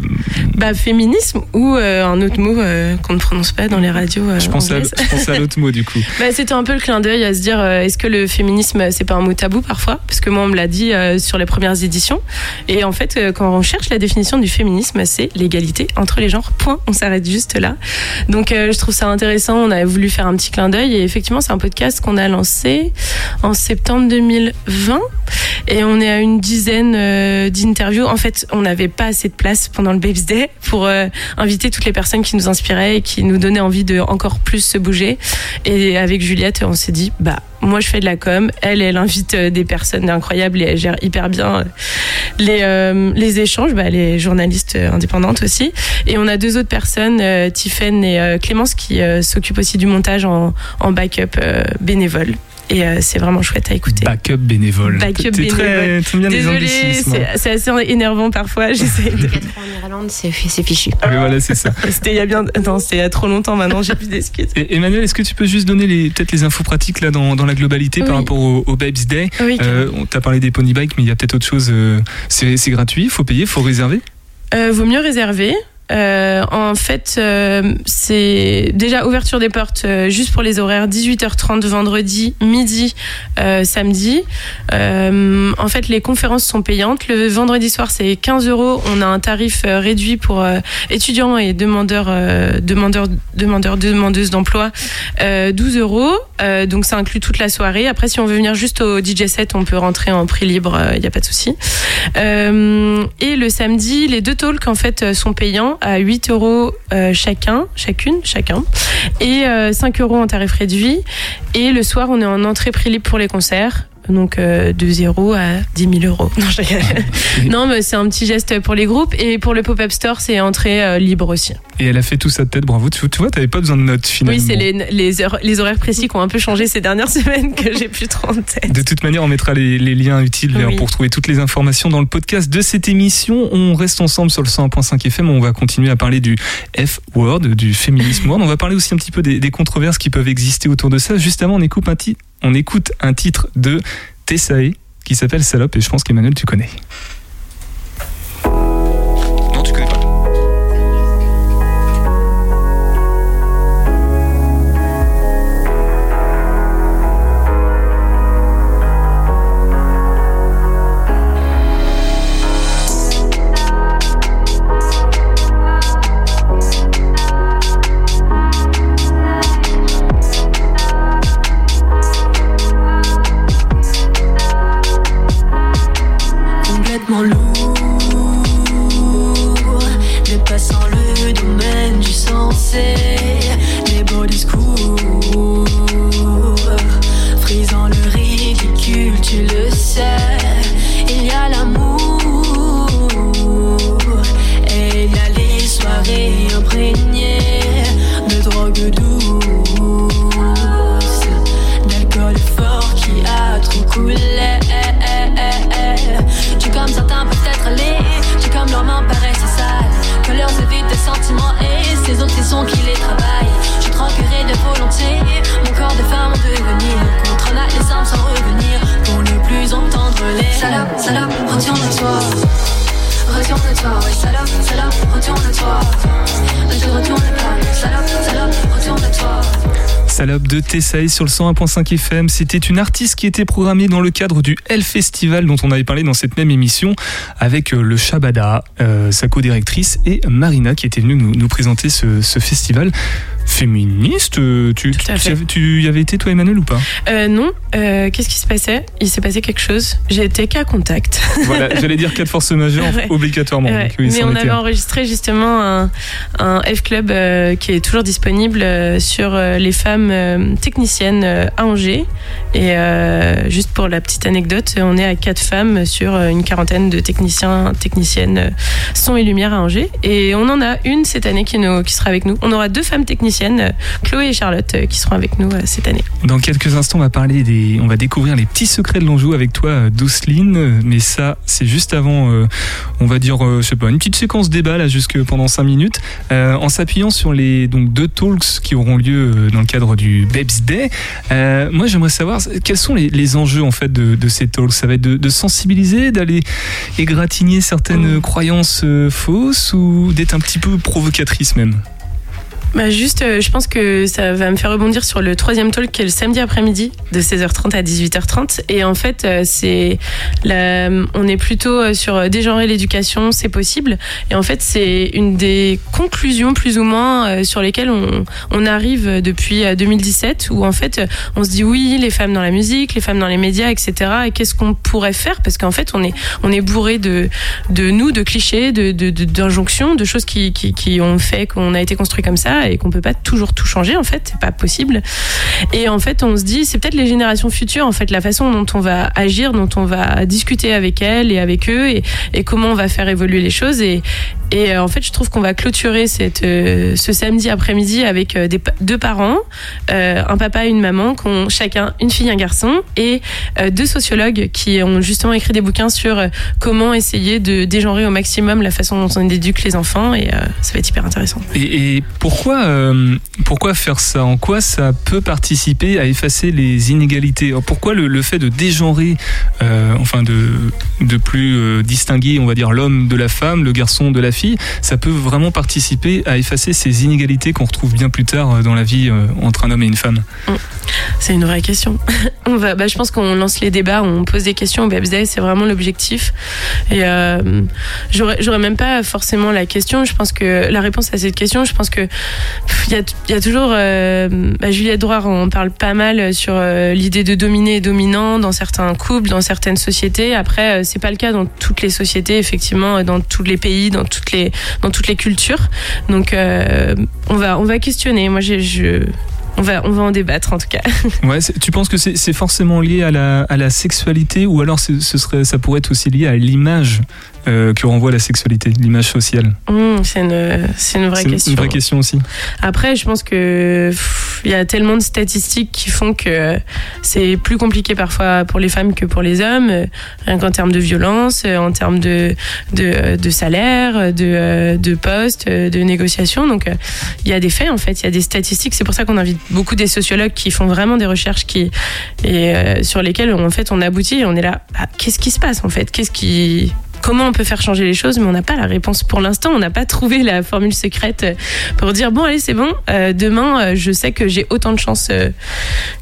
Bah, féminisme ou euh, un autre mot euh, qu'on ne prononce pas dans les radios euh, je pense à, anglaises. je pense à l'autre mot, du coup. *laughs* Bah, c'était un peu le clin d'œil à se dire est-ce que le féminisme c'est pas un mot tabou parfois? Parce que moi on me l'a dit sur les premières éditions. Et en fait quand on cherche la définition du féminisme c'est l'égalité entre les genres. Point. On s'arrête juste là. Donc je trouve ça intéressant. On a voulu faire un petit clin d'œil. Et effectivement c'est un podcast qu'on a lancé en septembre 2020 et on est à une dizaine d'interviews. En fait on n'avait pas assez de place pendant le Babes Day pour euh, inviter toutes les personnes qui nous inspiraient et qui nous donnaient envie de encore plus se bouger et avec Juliette, on s'est dit, bah, moi je fais de la com, elle, elle invite euh, des personnes incroyables et elle gère hyper bien euh, les, euh, les échanges, bah, les journalistes euh, indépendantes aussi. Et on a deux autres personnes, euh, Tiffen et Clémence, qui s'occupent aussi du montage en, en backup bénévole. Et euh, c'est vraiment chouette à écouter. Backup bénévole. Backup très, bénévole. bien Désolée, c'est assez énervant parfois. J'essaie *laughs* de... En Irlande, c'est fichu. Mais voilà, c'est ça. *laughs* C'était il y a bien. Non, c'était il y a trop longtemps maintenant, j'ai plus d'excuses. Emmanuel, est-ce que tu peux juste donner les, peut-être les infos pratiques là dans, dans la globalité par rapport au, au Babes Day Oui, euh, On t'a parlé des pony bikes, mais il y a peut-être autre chose. euh, c'est gratuit, faut payer, faut réserver? Euh, vaut mieux réserver. Euh, en fait, euh, c'est déjà ouverture des portes euh, juste pour les horaires 18h30 vendredi, midi, euh, samedi. Euh, en fait, les conférences sont payantes. Le vendredi soir, c'est 15 euros. On a un tarif euh, réduit pour étudiants et demandeurs, demandeurs, demandeurs, demandeuses d'emploi, euh, 12 euros. Donc ça inclut toute la soirée. Après, si on veut venir juste au DJ set, on peut rentrer en prix libre. Il n'y a pas de souci. Et le samedi, les deux talks en fait sont payants à 8 euros euh, chacun, chacune, chacun, et euh, 5 euros en tarif réduit. Et le soir, on est en entrée prix libre pour les concerts. Donc euh, de 0 à 10 000 euros. *laughs* Non, je rigole. non mais c'est un petit geste pour les groupes. Et pour le pop-up store, c'est entrée euh, libre aussi. Et elle a fait tout ça de tête, bravo. Tu, tu vois, t'avais pas besoin de notes finalement. Oui, c'est les, les, heures- les horaires précis qui ont un peu changé ces dernières *laughs* semaines que j'ai plus trop en tête. De toute manière, on mettra les, les liens utiles Oui. pour trouver toutes les informations dans le podcast de cette émission. On reste ensemble sur le 101.5 FM. On va continuer à parler du F-word, du féminisme word. On va parler aussi un petit peu des, des controverses qui peuvent exister autour de ça. Juste avant, on écoute un, ti- on écoute un titre de Tessae qui s'appelle Salope et je pense qu'Emmanuel, tu connais. Salope, de Tessaï sur le 101.5 FM. C'était une artiste qui était programmée dans le cadre du L Festival dont on avait parlé dans cette même émission avec euh, le Shabada, euh, sa co-directrice et Marina qui était venue nous, présenter ce festival féministe. Euh, Tu, tu, à tu fait. avais- tu y avais été toi Emmanuel ou pas Euh, non, euh, qu'est-ce qui se passait? Il s'est passé quelque chose. J'ai été cas contact. *laughs* Voilà, j'allais dire cas de force majeure Ouais. obligatoirement. Ouais. donc oui, Mais on était avait enregistré justement un, un F-Club euh, qui est toujours disponible sur les femmes techniciennes à Angers. Et juste pour la petite anecdote, on est à quatre femmes sur une quarantaine de techniciens, techniciennes son et lumière à Angers. Et on en a une cette année qui, nous, qui sera avec nous. On aura deux femmes techniciennes, euh, Chloé et Charlotte, euh, qui seront avec nous euh, cette année. Dans quelques instants, on va parler des, on va découvrir les petits secrets de l'Anjou avec toi, Douceline. Mais ça, c'est juste avant, euh, on va dire, euh, je sais pas, une petite séquence débat là, jusque pendant 5 minutes, euh, en s'appuyant sur les donc deux talks qui auront lieu dans le cadre du Babes Day. Moi, j'aimerais savoir quels sont les, les enjeux en fait de, de ces talks? Ça va être de, de sensibiliser, d'aller égratigner certaines croyances euh, fausses ou d'être un petit peu provocatrice même? Bah juste, euh, je pense que ça va me faire rebondir sur le troisième talk qui est le samedi après-midi de 16h30 à 18h30. Et en fait, euh, c'est la, on est plutôt euh, sur dégenrer l'éducation, c'est possible. Et en fait, c'est une des conclusions plus ou moins sur lesquelles on, on arrive depuis euh, 2017, où en fait, on se dit oui, les femmes dans la musique, les femmes dans les médias, etc. Et qu'est-ce qu'on pourrait faire? Parce qu'en fait, on est, on est bourré de, de nous, de clichés, de, de, de- d'injonctions, de choses qui, qui, qui ont fait qu'on a été construit comme ça et qu'on peut pas toujours tout changer. En fait, c'est pas possible. Et en fait, on se dit, c'est peut-être les générations futures, en fait, la façon dont on va agir, dont on va discuter avec elles et avec eux, et, comment on va faire évoluer les choses. Et, et euh, en fait, je trouve qu'on va clôturer euh, ce samedi après-midi avec euh, deux parents, un papa et une maman, qui ont chacun une fille, un garçon, et deux sociologues qui ont justement écrit des bouquins sur comment essayer de dégenrer au maximum la façon dont on éduque les enfants, et ça va être hyper intéressant. Et, et pourquoi, pourquoi faire ça? En quoi ça peut participer à effacer les inégalités? Pourquoi le, fait de dégenrer, enfin de, de plus distinguer, on va dire, l'homme de la femme, le garçon de la fille, ça peut vraiment participer à effacer ces inégalités qu'on retrouve bien plus tard euh, dans la vie euh, entre un homme et une femme C'est une vraie question. *laughs* Bah, je pense qu'on lance les débats, on pose des questions au Babs Day, c'est vraiment l'objectif. Et euh, j'aurais même pas forcément la question. Je pense que la réponse à cette question, je pense que il y a, toujours euh, bah, Juliette Droire, on parle pas mal sur euh, l'idée de dominer et dominant dans certains couples, dans certaines sociétés. Après, c'est pas le cas dans toutes les sociétés, effectivement, dans tous les pays, dans toutes les dans toutes les cultures. Donc, euh, on va on va questionner. Moi, je on va, on va en débattre en tout cas. *laughs* Ouais, tu penses que c'est forcément lié à la, à la sexualité ou alors ce serait, ça pourrait être aussi lié à l'image euh, que renvoie la sexualité, l'image sociale Hum, c'est une, vraie C'est question. une vraie question aussi. Après, je pense que il y a tellement de statistiques qui font que c'est plus compliqué parfois pour les femmes que pour les hommes, euh, rien qu'en termes de violence, euh, en termes de, de, de salaire, de, euh, de poste, euh, de négociation. Donc, euh, il y a des faits en fait, il y a des statistiques. C'est pour ça qu'on invite beaucoup des sociologues qui font vraiment des recherches qui et euh, sur lesquelles en fait on aboutit et on est là. ah, Qu'est-ce qui se passe en fait? Qu'est-ce qui Comment on peut faire changer les choses, mais on n'a pas la réponse pour l'instant. On n'a pas trouvé la formule secrète euh, pour dire bon allez c'est bon. euh, demain euh, je sais que j'ai autant de chances euh,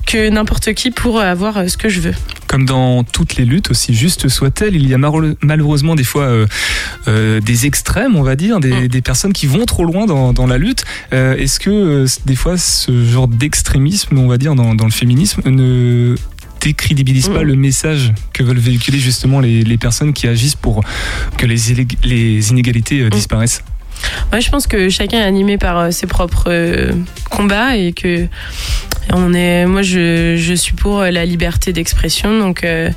que n'importe qui pour avoir ce que je veux. Comme dans toutes les luttes, aussi juste soit-elle, il y a malheure- malheureusement des fois euh, des extrêmes, on va dire, des, des personnes qui vont trop loin dans, dans la lutte. Est-ce que des fois ce genre d'extrémisme, on va dire, dans, dans le féminisme, ne décrédibilise pas Mm. le message que veulent véhiculer justement les, les personnes qui agissent pour que les, les inégalités euh, disparaissent Moi, je pense que chacun est animé par euh, ses propres euh, combats et que on est. Moi, je, je suis pour la liberté d'expression, donc. euh,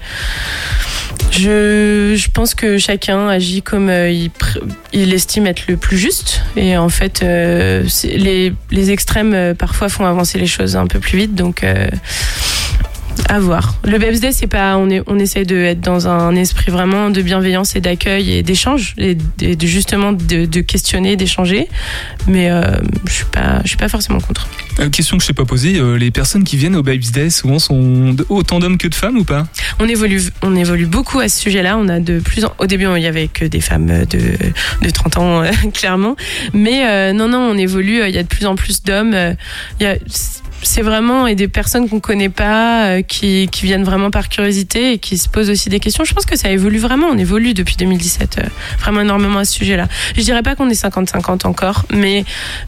je, je pense que chacun agit comme il, il estime être le plus juste. Et en fait, euh, les, les extrêmes parfois font avancer les choses un peu plus vite. Donc, euh, à voir. Le Day, c'est pas. On, est, on essaie de être dans un esprit vraiment de bienveillance et d'accueil et d'échange. Et de, de justement de, de questionner, d'échanger. Mais euh, je suis pas, je suis pas forcément contre. Euh, Question que je ne sais pas poser, euh, les personnes qui viennent au Babes Day souvent sont autant d'hommes que de femmes ou pas? On évolue, on évolue beaucoup à ce sujet-là. On a de plus en... Au début, il y avait que des femmes de, de 30 ans, *laughs* clairement. Mais euh, non, non, on évolue. Il y a de plus en plus d'hommes. Il y a- c'est vraiment et des personnes qu'on connaît pas, euh, qui, qui viennent vraiment par curiosité et qui se posent aussi des questions. Je pense que ça évolue vraiment. On évolue depuis 2017 euh, vraiment énormément à ce sujet-là. Je dirais pas qu'on est 50-50 encore, mais,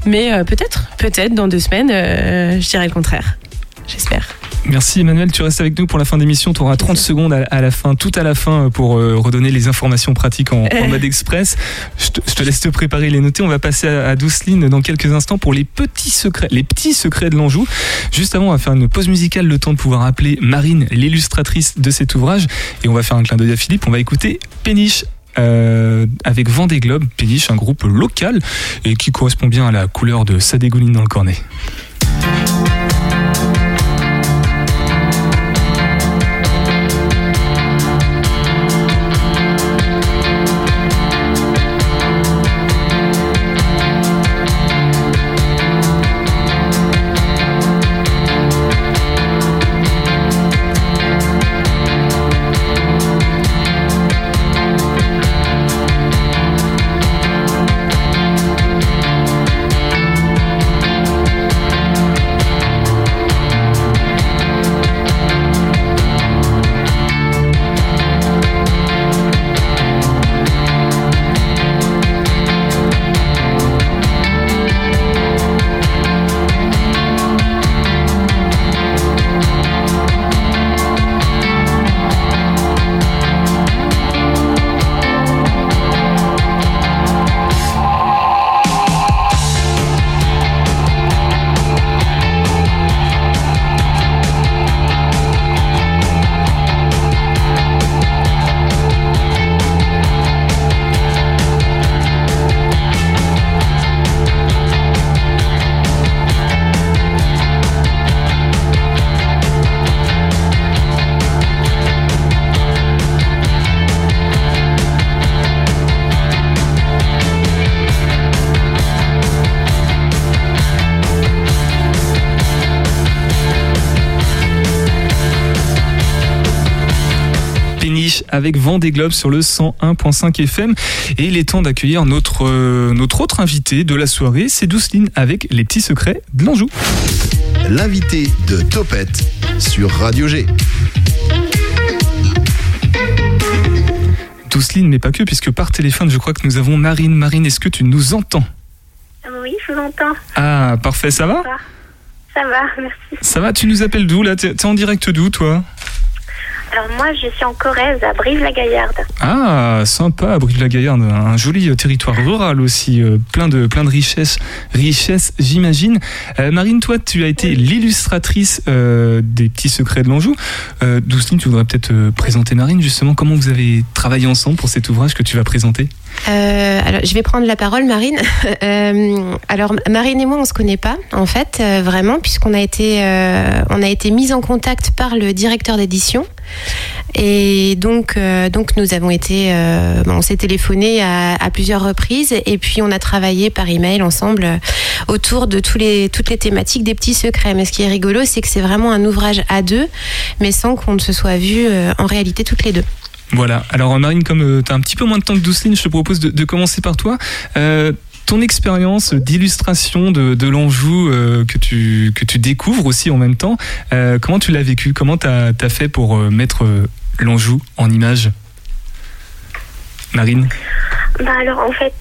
mais euh, peut-être, peut-être dans deux semaines, je dirais le contraire. J'espère. Merci Emmanuel, tu restes avec nous pour la fin d'émission. Tu auras 30 secondes à, à la fin, tout à la fin, euh, pour euh, redonner les informations pratiques en, en *laughs* mode express. Je te, je te laisse te préparer les noter. On va passer à, à Douceline dans quelques instants pour les petits secrets, les petits secrets de l'Anjou. Juste avant, on va faire une pause musicale, le temps de pouvoir appeler Marine, l'illustratrice de cet ouvrage. Et on va faire un clin d'œil à Philippe. On va écouter Péniche. euh, avec Vendée Globe, Péniche, un groupe local et qui correspond bien à la couleur de sa dégouline dans le cornet. Avec Vendée Globe sur le 101.5 FM. Et il est temps d'accueillir notre, euh, notre autre invité de la soirée, c'est Douceline avec les petits secrets de l'Anjou. L'invité de Topette sur Radio G. Douceline, mais pas que, puisque par téléphone, je crois que nous avons Marine. Marine, est-ce que tu nous entends? Oui, je vous entends. Ah, parfait, ça va Ça va, merci. Ça va, tu nous appelles d'où là? T'es t'es en direct d'où toi? Alors moi, je suis en Corrèze, à Brive-la-Gaillarde. Ah, sympa, Brive-la-Gaillarde, un joli euh, territoire rural aussi, euh, plein de plein de richesses, richesses, j'imagine. Euh, Marine, toi, tu as été l'illustratrice euh, des petits secrets de l'Anjou. Euh, Douceline, tu voudrais peut-être présenter Marine justement. Comment vous avez travaillé ensemble pour cet ouvrage que tu vas présenter? Euh, alors, je vais prendre la parole, Marine. *laughs* Euh, alors, Marine et moi, on se connaît pas, en fait, euh, vraiment, puisqu'on a été, euh, on a été mis en contact par le directeur d'édition. Et donc, euh, donc, nous avons été, euh, bon, on s'est téléphoné à, plusieurs reprises, et puis on a travaillé par email ensemble autour de toutes les thématiques des petits secrets. Mais ce qui est rigolo, c'est que c'est vraiment un ouvrage à deux, mais sans qu'on ne se soit vu euh, en réalité toutes les deux. Voilà. Alors Marine, comme tu as un petit peu moins de temps que Douceline, je te propose de commencer par toi. Ton expérience d'illustration de, de l'Anjou euh, que, tu, que tu découvres aussi en même temps, euh, comment tu l'as vécu? Comment tu as, fait pour euh, mettre l'Anjou en image? Marine? Bah alors en fait,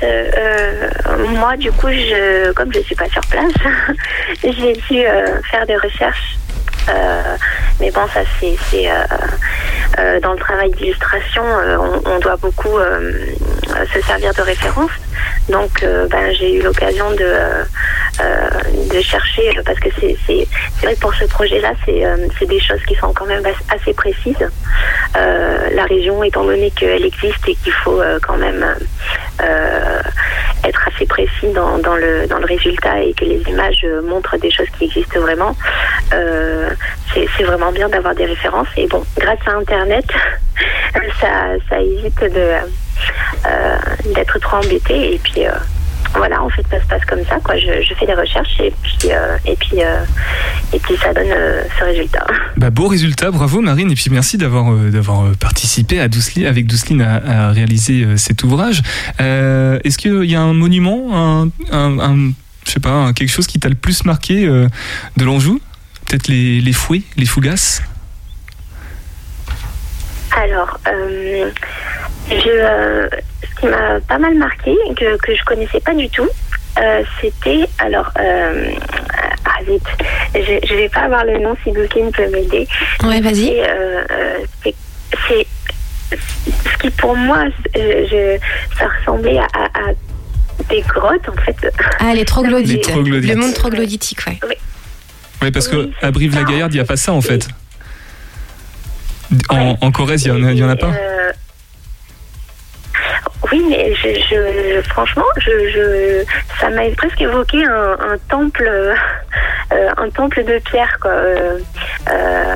moi du coup, je, comme je suis pas sur place, *laughs* j'ai dû faire des recherches. Euh, mais bon, ça c'est euh, euh, dans le travail d'illustration, on, on doit beaucoup se servir de références. Donc, ben, j'ai eu l'occasion de euh, de chercher parce que c'est vrai que pour ce projet-là, c'est euh, des choses qui sont quand même as- assez précises. La région, étant donné qu'elle existe et qu'il faut quand même être assez précis dans, dans le dans le résultat et que les images montrent des choses qui existent vraiment. Euh, c'est vraiment bien d'avoir des références et bon, grâce à Internet, *laughs* ça évite euh, d'être trop embêté et puis euh, voilà, en fait, ça se passe comme ça, quoi. Je, fais des recherches et puis euh, et puis et puis ça donne ce résultat. *laughs* Bah, beau résultat, bravo Marine, et puis merci d'avoir participé à avec Douceline à, réaliser cet ouvrage. Est-ce qu'il y a un monument, un, un, je sais pas, quelque chose qui t'a le plus marqué de l'Anjou? Peut-être les, les fouets, les fougasses Alors, euh, je, euh, ce qui m'a pas mal marqué, que, que je connaissais pas du tout, euh, c'était. Alors, euh, ah vite, je, je vais pas avoir le nom si Goukin peut m'aider. Ouais, vas-y. C'est, euh, euh, ce qui pour moi, je- ça ressemblait à, à- à des grottes en fait. Ah, les troglodytes. Les troglodytes. Le monde troglodytique, ouais. Oui, parce que Oui, à Brive-la-Gaillarde, il n'y a pas ça en fait. En, en Corrèze, il n'y en, a- il y en a pas Euh, oui, mais je, je- franchement, je, je, ça m'a presque évoqué un, un temple, euh, euh, un temple de pierre, quoi. Euh, euh,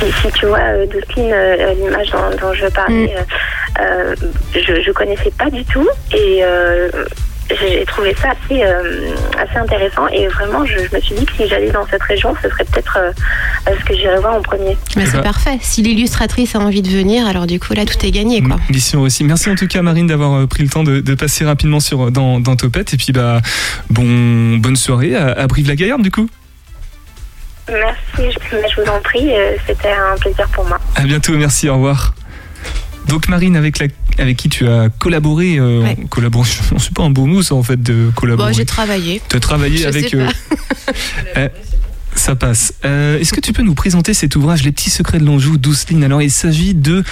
si, si tu vois, Dustin, euh, l'image dont, dont je parlais, euh, je, je connaissais pas du tout et euh, j'ai trouvé ça assez, euh, assez intéressant et vraiment, je, je me suis dit que si j'allais dans cette région, ce serait peut-être euh, ce que j'irais voir en premier. Mais Eh c'est ben- parfait. Si l'illustratrice a envie de venir, alors du coup, là, tout est gagné, quoi. Mission aussi. Merci en tout cas Marine d'avoir euh, pris le temps de, de passer rapidement sur dans, dans Topette et puis bah bon bonne soirée à, à Brive-la-Gaillarde du coup. Merci, je, vous en prie, c'était un plaisir pour moi. À bientôt, merci, au revoir. Donc Marine avec la avec qui tu as collaboré, euh, Ouais. collaboré, *laughs* c'est pas un beau mot ça en fait de collaborer. Bon, j'ai travaillé. tu as travaillé Je avec sais euh, pas. *laughs* ça passe. Euh, Est-ce que tu peux nous présenter cet ouvrage, Les petits secrets de l'Anjou, Douceline Alors, il s'agit de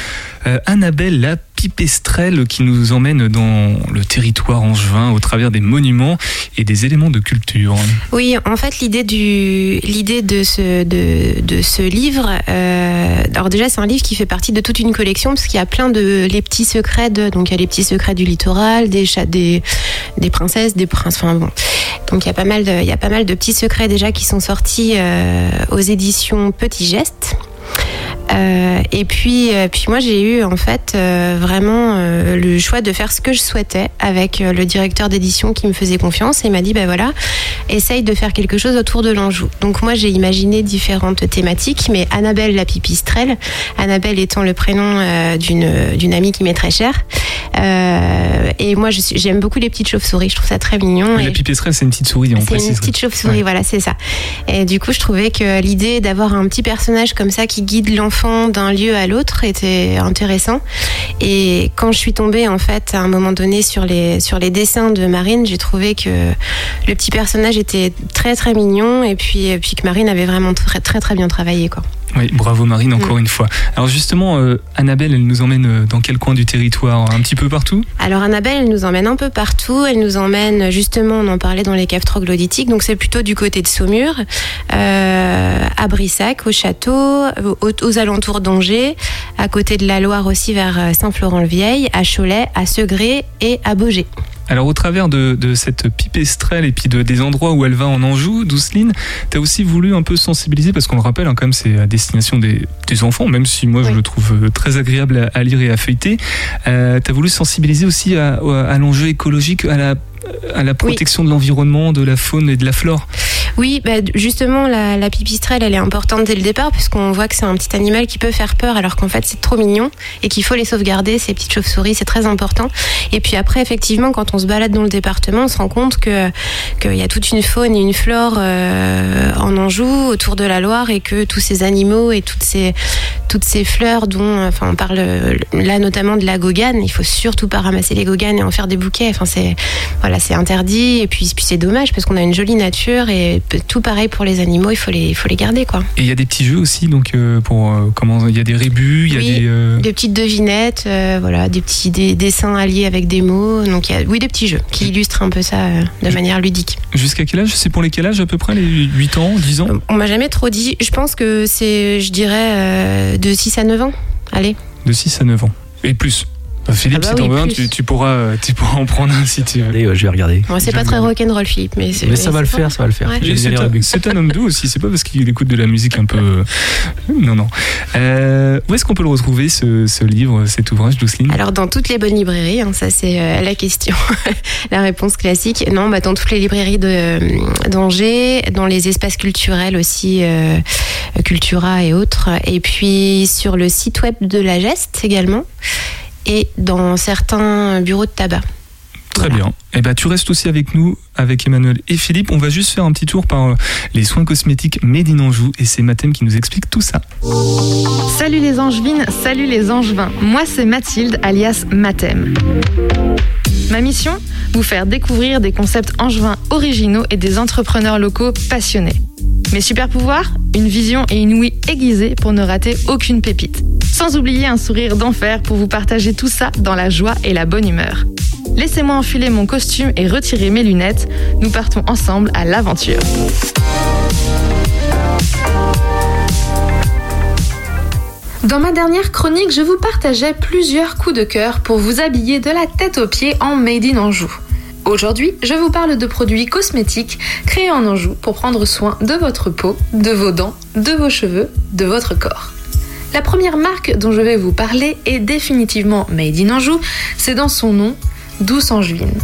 euh, Annabelle la pipestrelle qui nous emmène dans le territoire angevin au travers des monuments et des éléments de culture. Oui, en fait, l'idée du, l'idée de ce, de, de ce livre, euh, alors déjà, c'est un livre qui fait partie de toute une collection parce qu'il y a plein de les petits secrets de, donc il y a les petits secrets du littoral, des chats, des, des princesses, des princes, enfin bon. Donc il y a pas mal de, il y a pas mal de petits secrets déjà qui sont sortis euh, aux éditions Petit Geste. Euh, et puis, euh, puis moi j'ai eu en fait vraiment le choix de faire ce que je souhaitais avec le directeur d'édition qui me faisait confiance et m'a dit ben voilà essaye de faire quelque chose autour de l'Anjou. Donc moi j'ai imaginé différentes thématiques, mais Annabelle la pipistrelle, Annabelle étant le prénom euh, d'une amie qui m'est très chère. Euh, et moi j'aime beaucoup les petites chauves-souris, je trouve ça très mignon. Et- la pipestrelle, c'est une petite souris, on c'est une précise. petite chauve-souris, Ouais. voilà, c'est ça. Et du coup, je trouvais que l'idée d'avoir un petit personnage comme ça qui guide l'enfant d'un lieu à l'autre était intéressant. Et quand je suis tombée, en fait, à un moment donné sur les, sur les dessins de Marine, j'ai trouvé que le petit personnage était très très mignon et puis, et puis que Marine avait vraiment très très très bien travaillé, quoi. Oui, bravo Marine, encore Mm. une fois. Alors justement, euh, Annabelle, elle nous emmène euh, dans quel coin du territoire? Un petit peu partout? Alors Annabelle, elle nous emmène un peu partout. Elle nous emmène justement, on en parlait dans les caves troglodytiques, donc c'est plutôt du côté de Saumur, euh, à Brissac, au château, aux, aux alentours d'Angers, à côté de la Loire aussi vers euh, Saint-Florent-le-Vieil, à Cholet, à Segré et à Beaugé. Alors au travers de, de cette pipestrelle et puis de, des endroits où elle va en Anjou, Douceline, tu as aussi voulu un peu sensibiliser, parce qu'on le rappelle, hein, quand même c'est à destination des, des enfants, même si moi je le trouve euh, très agréable à, à lire et à feuilleter. Euh, tu as voulu sensibiliser aussi à, à l'enjeu écologique, à la, à la protection de l'environnement, de la faune et de la flore. Oui, bah, justement, la, pipistrelle, elle est importante dès le départ, puisqu'on voit que c'est un petit animal qui peut faire peur, alors qu'en fait, c'est trop mignon et qu'il faut les sauvegarder, ces petites chauves-souris, c'est très important. Et puis après, effectivement, quand on se balade dans le département, on se rend compte qu'il y a toute une faune et une flore euh, en Anjou, autour de la Loire, et que tous ces animaux et toutes ces toutes ces fleurs dont, enfin, on parle euh, là notamment de la gogane. Il faut surtout pas ramasser les goganes et en faire des bouquets. Enfin, c'est voilà, interdit. Et puis, puis c'est dommage parce qu'on a une jolie nature et tout pareil pour les animaux. Il faut les, il faut les garder, quoi. Et il y a des petits jeux aussi, donc euh, pour euh, comment il y a des rébus, il y a des euh, Des petites devinettes, voilà, des petits des dessins alliés avec des mots. Donc, il y a, oui, des petits jeux qui illustrent un peu ça de manière ludique. jusqu'à quel âge? C'est pour les quel âge à peu près les 8 ans, 10 ans? On m'a jamais trop dit. Je pense que c'est, je dirais, de 6 à 9 ans. Allez. De 6 à 9 ans. Et plus. Bah, Philippe, Ah bah si t'en oui, veux un, tu, tu pourras, euh, tu pourras en prendre un si tu veux. Allez, euh, je vais regarder. Bon, c'est pas très rock'n'roll, Philippe, mais c'est. Mais ça va le faire, ça va le faire. Ouais. C'est un, homme doux aussi, c'est pas parce qu'il écoute de la musique un peu. euh, Non, non. Euh, où est-ce qu'on peut le retrouver, ce, ce livre, cet ouvrage, Douceline? Alors dans toutes les bonnes librairies, hein, ça c'est euh, la question, *laughs* la réponse classique. Non, bah, dans toutes les librairies de euh, d'Angers, dans les espaces culturels aussi, euh, Cultura et autres, et puis sur le site web de la Geste également, et dans certains bureaux de tabac. Très bien. Eh ben, tu restes aussi avec nous, avec Emmanuel et Philippe. On va juste faire un petit tour par euh, les soins cosmétiques Made in Anjou et c'est Mathem qui nous explique tout ça. Salut les angevines, salut les angevins. Moi c'est Mathilde alias Mathem. Ma mission Vous faire découvrir des concepts angevins originaux et des entrepreneurs locaux passionnés. Mes super pouvoirs Une vision et une ouïe aiguisée pour ne rater aucune pépite. Sans oublier un sourire d'enfer pour vous partager tout ça dans la joie et la bonne humeur. Laissez-moi enfiler mon costume et retirer mes lunettes. Nous partons ensemble à l'aventure. Dans ma dernière chronique, je vous partageais plusieurs coups de cœur pour vous habiller de la tête aux pieds en Made in Anjou. Aujourd'hui, je vous parle de produits cosmétiques créés en Anjou pour prendre soin de votre peau, de vos dents, de vos cheveux, de votre corps. La première marque dont je vais vous parler est définitivement Made in Anjou, c'est dans son nom, Douce Angevine.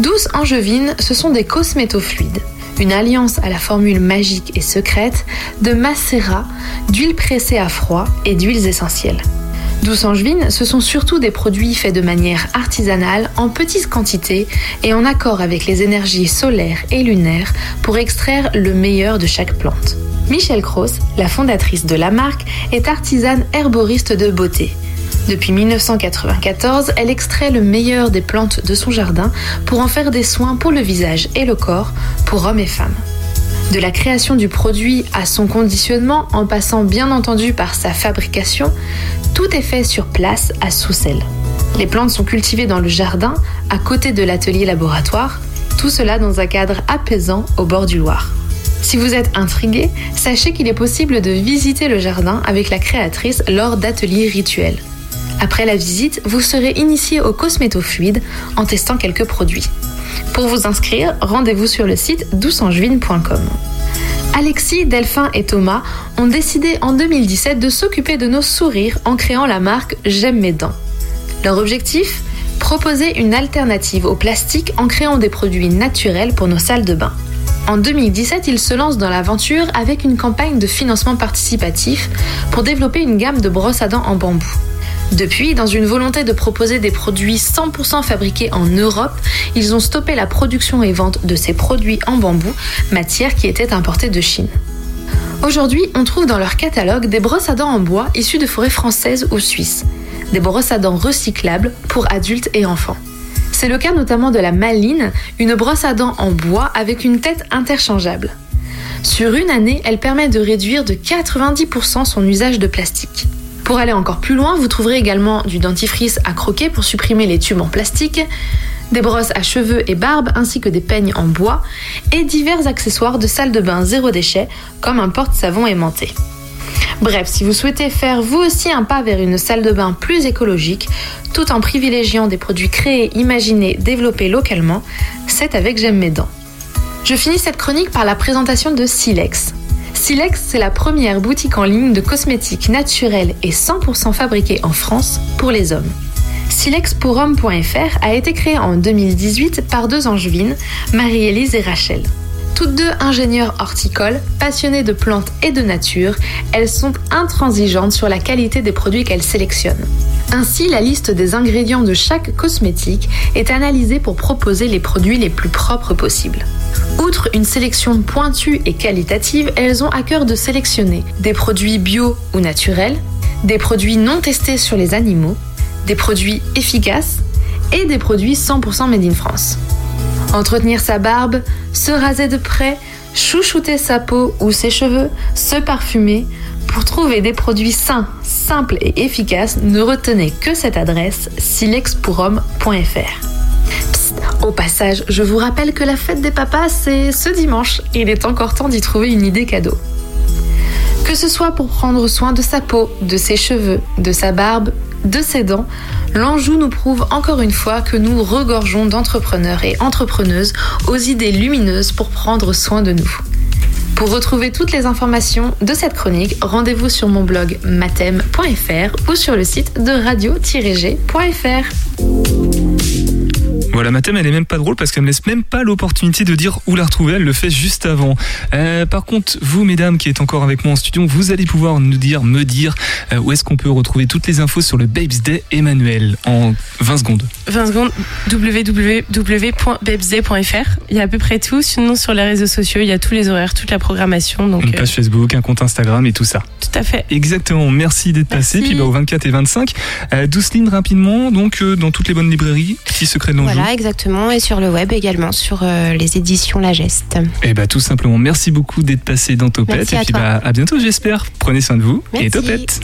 Douce Angevine, ce sont des cosmétofluides, une alliance à la formule magique et secrète de macérat, d'huile pressée à froid et d'huiles essentielles. Douce Angevine, ce sont surtout des produits faits de manière artisanale, en petites quantités et en accord avec les énergies solaires et lunaires pour extraire le meilleur de chaque plante. Michelle Cross, la fondatrice de la marque, est artisane herboriste de beauté. Depuis 1994, elle extrait le meilleur des plantes de son jardin pour en faire des soins pour le visage et le corps, pour hommes et femmes. De la création du produit à son conditionnement, en passant bien entendu par sa fabrication, tout est fait sur place à Soussel. Les plantes sont cultivées dans le jardin, à côté de l'atelier laboratoire, tout cela dans un cadre apaisant au bord du Loir. Si vous êtes intrigué, sachez qu'il est possible de visiter le jardin avec la créatrice lors d'ateliers rituels. Après la visite, vous serez initié au cosmétofluide en testant quelques produits. Pour vous inscrire, rendez-vous sur le site douceangevine.com. Alexis, Delphin et Thomas ont décidé en 2017 de s'occuper de nos sourires en créant la marque J'aime mes dents. Leur objectif? Proposer une alternative au plastique en créant des produits naturels pour nos salles de bain. En 2017, ils se lancent dans l'aventure avec une campagne de financement participatif pour développer une gamme de brosses à dents en bambou. Depuis, dans une volonté de proposer des produits 100% fabriqués en Europe, ils ont stoppé la production et vente de ces produits en bambou, matière qui était importée de Chine. Aujourd'hui, on trouve dans leur catalogue des brosses à dents en bois issues de forêts françaises ou suisses, des brosses à dents recyclables pour adultes et enfants. C'est le cas notamment de la Maline, une brosse à dents en bois avec une tête interchangeable. Sur une année, elle permet de réduire de 90% son usage de plastique. Pour aller encore plus loin, vous trouverez également du dentifrice à croquer pour supprimer les tubes en plastique, des brosses à cheveux et barbe ainsi que des peignes en bois et divers accessoires de salle de bain zéro déchet comme un porte-savon aimanté. Bref, si vous souhaitez faire vous aussi un pas vers une salle de bain plus écologique, tout en privilégiant des produits créés, imaginés, développés localement, c'est avec J'aime mes dents. Je finis cette chronique par la présentation de Silex. Silex, c'est la première boutique en ligne de cosmétiques naturels et 100% fabriqués en France pour les hommes. Silexpourhomme.fr a été créé en 2018 par deux angevines, Marie-Élise et Rachel. Toutes deux ingénieures horticoles, passionnées de plantes et de nature, elles sont intransigeantes sur la qualité des produits qu'elles sélectionnent. Ainsi, la liste des ingrédients de chaque cosmétique est analysée pour proposer les produits les plus propres possibles. Outre une sélection pointue et qualitative, elles ont à cœur de sélectionner des produits bio ou naturels, des produits non testés sur les animaux, des produits efficaces et des produits 100% made in France. Entretenir sa barbe, se raser de près, chouchouter sa peau ou ses cheveux, se parfumer. Pour trouver des produits sains, simples et efficaces, ne retenez que cette adresse silexpourhomme.fr. Au passage, je vous rappelle que la fête des papas, c'est ce dimanche. Il est encore temps d'y trouver une idée cadeau. Que ce soit pour prendre soin de sa peau, de ses cheveux, de sa barbe, de ses dents, l'Anjou nous prouve encore une fois que nous regorgeons d'entrepreneurs et entrepreneuses aux idées lumineuses pour prendre soin de nous. Pour retrouver toutes les informations de cette chronique, rendez-vous sur mon blog matem.fr ou sur le site de radio-g.fr. Voilà, ma thème, elle est même pas drôle parce qu'elle me laisse même pas l'opportunité de dire où la retrouver. Elle le fait juste avant. Euh, par contre, vous, mesdames, qui êtes encore avec moi en studio, vous allez pouvoir nous dire, me dire euh, où est-ce qu'on peut retrouver toutes les infos sur le Babes Day Emmanuel en 20 secondes. 20 secondes, www.babesday.fr. Il y a à peu près tout. Sinon, sur les réseaux sociaux, il y a tous les horaires, toute la programmation. Donc, Une euh, page Facebook, un compte Instagram et tout ça. tout à fait. Exactement, merci d'être passé. Puis bah, au 24 et 25, euh, Douceline rapidement, donc euh, dans toutes les bonnes librairies, Petit Secret de l'Anjou. Voilà, exactement. Et sur le web également, sur euh, les éditions La Geste. Et bah tout simplement, merci beaucoup d'être passé dans Topette. Merci et à puis toi. bah à bientôt j'espère. Prenez soin de vous et. Topette.